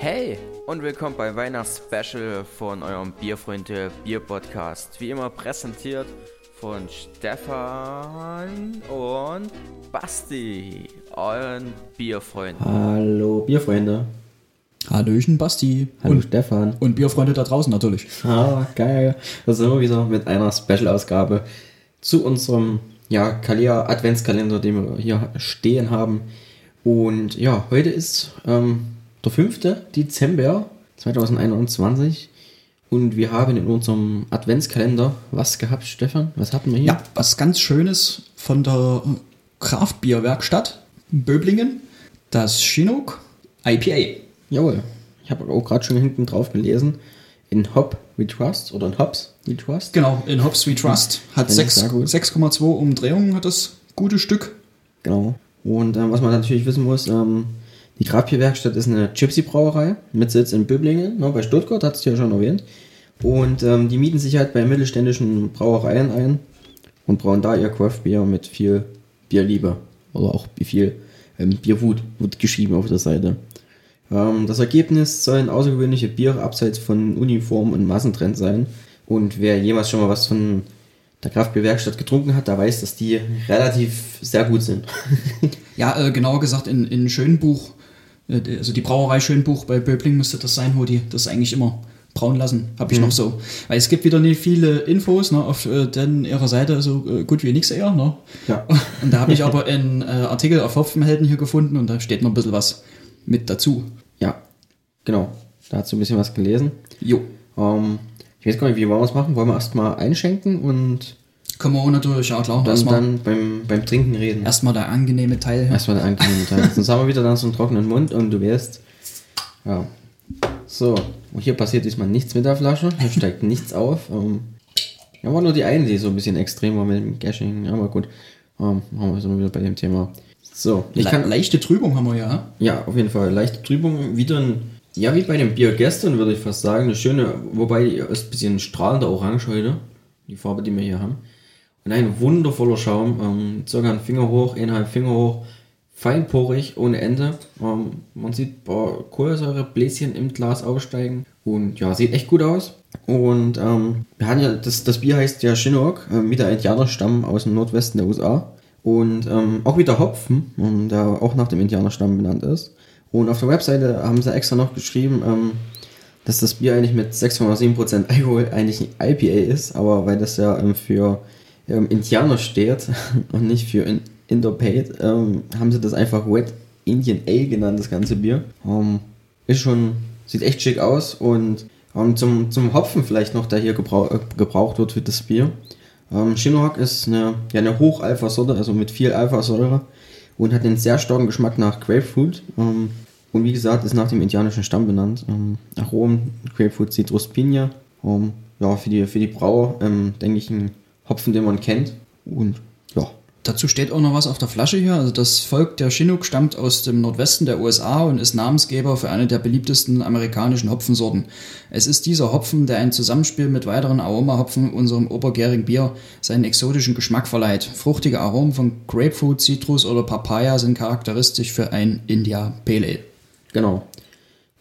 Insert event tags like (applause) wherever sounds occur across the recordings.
Hey und willkommen bei Weihnachtsspecial von eurem Bierfreunde Bier Podcast. Wie immer präsentiert von Stefan und Basti, euren Bierfreunden. Hallo Bierfreunde. Hallöchen, Basti. Hallo und, Stefan. und Bierfreunde da draußen natürlich. Ah, geil. Da sind wir wieder mit einer Special-Ausgabe zu unserem ja, Kalia Adventskalender, den wir hier stehen haben. Und ja, heute ist ähm, der 5. Dezember 2021 und wir haben in unserem Adventskalender was gehabt, Stefan? Was hatten wir hier? Ja, was ganz Schönes von der Kraftbierwerkstatt in Böblingen. Das Chinook IPA. Jawohl. Ich habe auch gerade schon hinten drauf gelesen. In Hop We Trust oder in Hops We Trust. Genau, in Hops We Trust. Hat sehr gut. 6,2 Umdrehungen, hat das gute Stück. Genau. Und ähm, was man natürlich wissen muss, ähm, die Kraftbierwerkstatt ist eine Gypsy-Brauerei mit Sitz in Böblingen, ne, bei Stuttgart, hat es ja schon erwähnt. Und ähm, die mieten sich halt bei mittelständischen Brauereien ein und brauen da ihr Craftbier mit viel Bierliebe. Oder auch viel ähm, Bierwut, wird geschrieben auf der Seite. Ähm, das Ergebnis sollen außergewöhnliche Biere abseits von Uniform und Massentrend sein. Und wer jemals schon mal was von der Kraftbierwerkstatt getrunken hat, der weiß, dass die relativ sehr gut sind. Ja, äh, genauer gesagt in, in Schönbuch, also die Brauerei Schönbuch bei Böbling müsste das sein, wo die das eigentlich immer brauen lassen, habe ich noch so. Weil es gibt wieder nicht viele Infos ne, auf äh, den, ihrer Seite, so äh, gut wie nix eher. Ne? Ja. (laughs) Und da habe ich aber einen äh, Artikel auf Hopfenhelden hier gefunden und da steht noch ein bisschen was mit dazu. Ja, genau. Da hast du ein bisschen was gelesen. Jo. Ähm, ich weiß gar nicht, wie wollen wir es machen? Wollen wir erstmal einschenken und Können wir auch natürlich, ja klar. dann, dann beim, beim Trinken reden? erstmal der angenehme Teil. Erstmal der angenehme Teil. (laughs) Sonst haben wir wieder dann so einen trockenen Mund und du weißt. Ja. So, und hier passiert diesmal nichts mit der Flasche. Hier steigt nichts auf. Ähm, ja, war nur die eine, die so ein bisschen extrem war mit dem Gashing. Ja, aber gut. Ähm, haben wir so wieder bei dem Thema. So, ich Le kann. leichte Trübung haben wir ja. Ja, auf jeden Fall. Leichte Trübung. Wieder ein, ja, wie bei dem Bier gestern, würde ich fast sagen. Eine schöne, wobei ist ein bisschen strahlender Orange heute. Die Farbe, die wir hier haben. Und ein wundervoller Schaum. Ähm, circa ein Finger hoch, eineinhalb Finger hoch. Feinporig, ohne Ende. Ähm, man sieht ein paar Kohlensäurebläschen im Glas aufsteigen. Und ja, sieht echt gut aus. Und ähm, wir hatten ja, das, das Bier heißt ja Chinook, äh, wieder Indianerstamm aus dem Nordwesten der USA. Und ähm, auch wieder Hopfen, ähm, der auch nach dem Indianerstamm benannt ist. Und auf der Webseite haben sie extra noch geschrieben, ähm, dass das Bier eigentlich mit 6,7% Alkohol eigentlich ein IPA ist, aber weil das ja ähm, für ähm, Indianer steht (laughs) und nicht für in Indo-Paid, ähm, haben sie das einfach Wet Indian Ale genannt, das ganze Bier. Ähm, ist schon, sieht echt schick aus und ähm, zum, zum Hopfen vielleicht noch, der hier gebrauch, äh, gebraucht wird für das Bier. Ähm, Chinook ist eine, ja, eine Hoch-Alpha-Sorte, also mit viel Alpha-Säure und hat einen sehr starken Geschmack nach Grapefruit. Ähm, und wie gesagt, ist nach dem indianischen Stamm benannt. Ähm, Aromen, Grapefruit, Citrus, Pinia. Ähm, ja, für die, für die Brauer, ähm, denke ich, ein Hopfen, den man kennt. Und ja, Dazu steht auch noch was auf der Flasche hier. Also das Volk der Chinook stammt aus dem Nordwesten der USA und ist Namensgeber für eine der beliebtesten amerikanischen Hopfensorten. Es ist dieser Hopfen, der ein Zusammenspiel mit weiteren Aromahopfen unserem obergärigen Bier seinen exotischen Geschmack verleiht. Fruchtige Aromen von Grapefruit, Zitrus oder Papaya sind charakteristisch für ein India Pale Ale. Genau.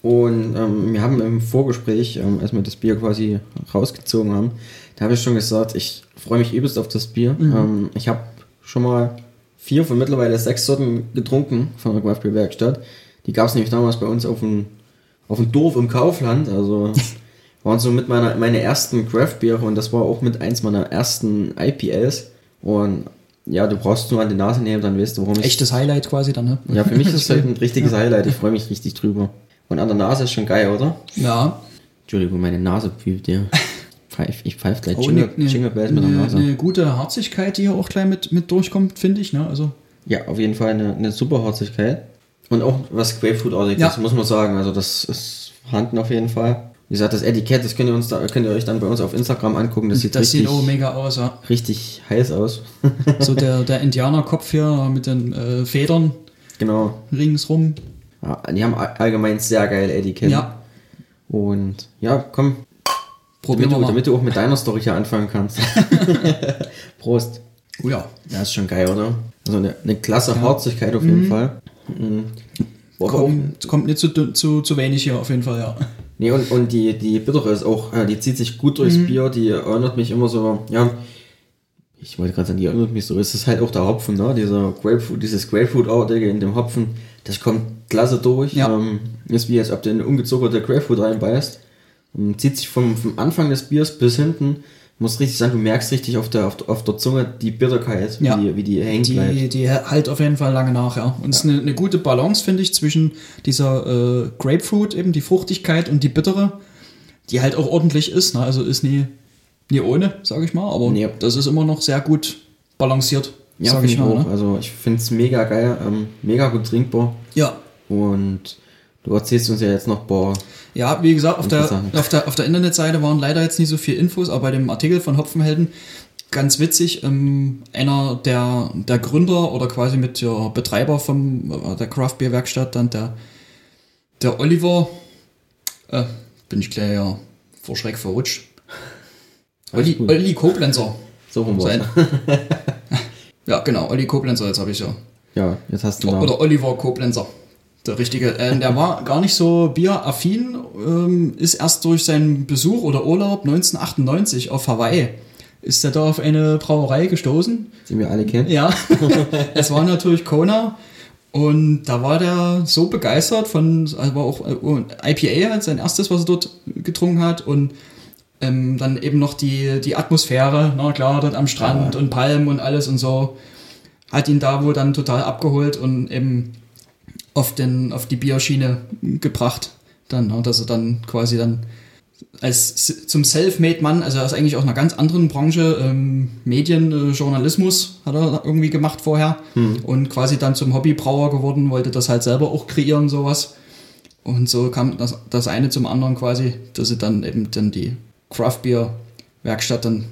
Und ähm, wir haben im Vorgespräch, ähm, als wir das Bier quasi rausgezogen haben, da habe ich schon gesagt, ich freue mich übelst auf das Bier. Ähm, ich habe schon mal vier von mittlerweile sechs Sorten getrunken von der Craft Beer Werkstatt. Die gab es nämlich damals bei uns auf dem, auf dem Dorf im Kaufland. Also (laughs) waren so mit meiner meine ersten Craft Biere und das war auch mit eins meiner ersten IPLs. Und ja, du brauchst nur an die Nase nehmen, dann weißt du, warum ich Echtes Highlight quasi dann, ne? ja, für mich ist es halt ein (laughs) richtiges Highlight. Ich freue mich richtig drüber. Und an der Nase ist schon geil, oder? Ja. Entschuldigung, meine Nase pfeift ja. (laughs) Pfeif, ich pfeife gleich Oh, Jingle, eine, Jingle Bells mit der eine, Nase. eine gute Harzigkeit, die hier auch gleich mit, mit durchkommt, finde ich. Ne? Also Ja, auf jeden Fall eine, eine super Harzigkeit. Und auch was Grapefruit-artiges, Ja. muss man sagen. Also das ist vorhanden auf jeden Fall. Wie gesagt, das Etikett, das könnt ihr, uns da, könnt ihr euch dann bei uns auf Instagram angucken. Das sieht das richtig, sieht auch mega aus, ja. richtig heiß aus. So (laughs) der, der Indianerkopf hier mit den äh, Federn genau. ringsrum. Ja, die haben all- allgemein sehr geile Etiketten. Ja, Und ja, komm, probieren damit du, damit du auch mit deiner Story hier anfangen kannst. (laughs) Prost. oh ja. Ja, ist schon geil, oder? Also eine, eine klasse Harzigkeit auf jeden Fall. Mhm. Boah, auch, Kommt, nicht zu, zu, zu wenig hier auf jeden Fall, ja. nee, und, und die, die bittere ist auch, äh, die zieht sich gut durchs Bier, die erinnert mich immer so, ja, ich wollte gerade sagen, die erinnert mich so, es ist halt auch der Hopfen, ne, dieser Grapefruit, dieses Grapefruit-artige in dem Hopfen, das kommt klasse durch, Ja. ähm, ist wie als ob du in eine ungezuckerte Grapefruit reinbeißt, und zieht sich vom, vom Anfang des Biers bis hinten, muss richtig sagen, du merkst richtig auf der, auf der, auf der Zunge die Bitterkeit, Ja. wie, die, wie die hängt bleibt. Die, die halt auf jeden Fall lange nach, ja. Und es ist eine, eine gute Balance, finde ich, zwischen dieser äh, Grapefruit, eben die Fruchtigkeit und die bittere, die halt auch ordentlich ist. Ne? Also ist nie, nie ohne, sage ich mal. Aber Nee. das ist immer noch sehr gut balanciert, Ja, sage ich ich mal. auch. Ne? Also ich finde es mega geil, ähm, mega gut trinkbar. Ja. Und du erzählst uns ja jetzt noch, boah, Ja, wie gesagt, auf der, auf, der, auf der Internetseite waren leider jetzt nicht so viel Infos, aber bei dem Artikel von Hopfenhelden ganz witzig, ähm, einer der, der Gründer oder quasi mit der Betreiber vom, äh, der Craft Beer Werkstatt, dann der, der Oliver, äh, bin ich gleich ja vor Schreck verrutscht. Olli. Olli Koblenzer. so rum Sein. (laughs) ja, genau, Olli Koblenzer, jetzt habe ich ja. Ja, jetzt hast du Namen. Oder Oliver Koblenzer. Der richtige. Äh, der war gar nicht so bieraffin, ähm, ist erst durch seinen Besuch oder Urlaub 1998 auf Hawaii. Ist er da auf eine Brauerei gestoßen? die wir alle kennen. Ja, (laughs) es war natürlich Kona. Und da war der so begeistert von, also war auch äh, IPA halt sein erstes, was er dort getrunken hat. Und ähm, dann eben noch die, die Atmosphäre, na klar, dort am Strand und Palmen und alles und so. Hat ihn da wohl dann total abgeholt und eben auf, den, auf die Bierschiene gebracht. Dann, ne, dass er dann quasi dann als zum Self-Made-Mann, also aus eigentlich aus einer ganz anderen Branche, ähm, Medien, äh, Journalismus hat er irgendwie gemacht vorher und quasi dann zum Hobbybrauer geworden, wollte das halt selber auch kreieren, sowas. Und so kam das, das eine zum anderen quasi, dass sie dann eben dann die Craft Beer Werkstatt dann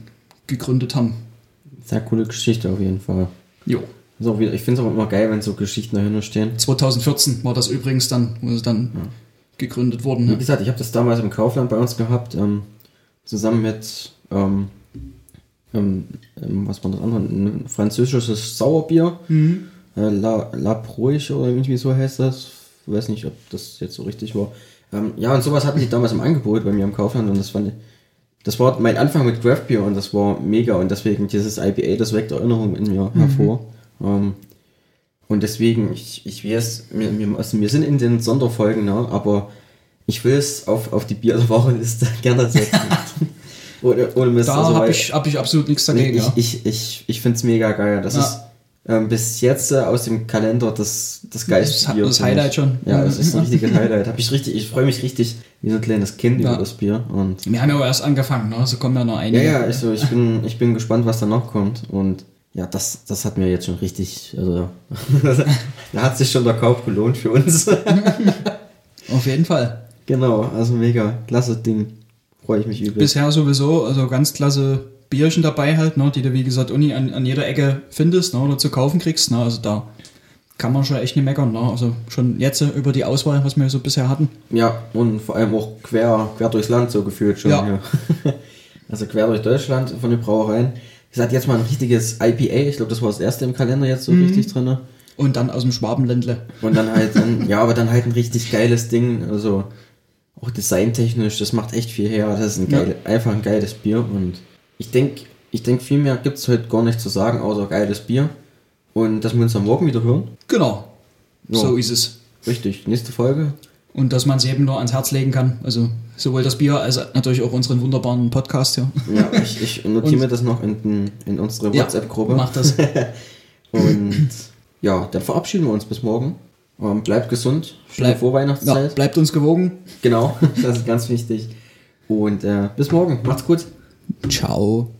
gegründet haben. Sehr coole Geschichte auf jeden Fall. Jo. Wieder, ich finde es auch immer geil, wenn so Geschichten dahinter stehen. 2014 war das übrigens dann, wo sie dann gegründet wurden. Wie Ne? gesagt, ich habe das damals im Kaufland bei uns gehabt, ähm, zusammen mit, ähm, ähm, ähm, was war das andere? Ein französisches Sauerbier. Äh, La, La Proich oder irgendwie so heißt das. Ich weiß nicht, ob das jetzt so richtig war. Ähm, ja, und sowas hatten die damals im Angebot bei mir im Kaufland und das fand ich, das war mein Anfang mit Craft Beer und das war mega und deswegen dieses IPA, das weckt Erinnerungen in mir hervor. Ähm, und deswegen, ich, ich weiß, wir, wir, also wir sind in den Sonderfolgen, ne, aber ich will es auf, auf die Bier der Woche-Liste (laughs) gerne setzen. (laughs) ohne, ohne Mist. Da also, habe ich, hab ich absolut nichts dagegen. ich, ja. ich, ich, ich finde es mega geil. Das Ja. ist ähm, bis jetzt äh, aus dem Kalender das, das geilste Das- Bier. das. Highlight schon. Ja, das ist ein (laughs) richtiges Highlight. Hab ich richtig, ich freue mich richtig wie so ein kleines Kind Ja. über das Bier. Und Wir haben ja auch erst angefangen, ne? so kommen ja noch ja, einige. ja, also ich bin, ich bin gespannt, was da noch kommt. Und ja, das, das hat mir jetzt schon richtig, also (laughs) da hat sich schon der Kauf gelohnt für uns. (laughs) Auf jeden Fall. genau, also mega, klasse Ding. Freue ich mich übel. Bisher sowieso, also ganz klasse Bierchen dabei halt, ne? die du wie gesagt Uni an, an jeder Ecke findest ne? oder zu kaufen kriegst. Ne? Also da kann man schon echt nicht meckern. Ne? Also schon jetzt über die Auswahl, was wir so bisher hatten. Ja, und vor allem auch quer, quer durchs Land so gefühlt schon. Ja. hier. (laughs) also quer durch Deutschland von den Brauereien. Wie gesagt, jetzt mal ein richtiges IPA. Ich glaube, das war das erste im Kalender jetzt so Mhm. richtig drin. Und dann aus dem Schwabenländle. Und dann halt, ein, (laughs) ja, aber dann halt ein richtig geiles Ding. Also auch designtechnisch, das macht echt viel her. Das ist ein Ja. geil, einfach ein geiles Bier. Und ich denke, ich denk, viel mehr gibt es heute gar nicht zu sagen, außer geiles Bier. Und dass wir uns am Morgen wieder hören. Genau. Ja. So ist es. Richtig, nächste Folge. Und dass man es eben nur ans Herz legen kann. Also sowohl das Bier als natürlich auch unseren wunderbaren Podcast hier. Ja, ich, ich (laughs) notiere mir das noch in, den- in unsere Ja, WhatsApp-Gruppe. Macht das. (laughs) Und ja, dann verabschieden wir uns bis morgen. Ähm, bleibt gesund. Schöne Bleib- Ja, Vorweihnachtszeit. bleibt uns gewogen. Genau, (laughs) das ist ganz wichtig. Und äh, bis morgen. Macht's gut. Ciao.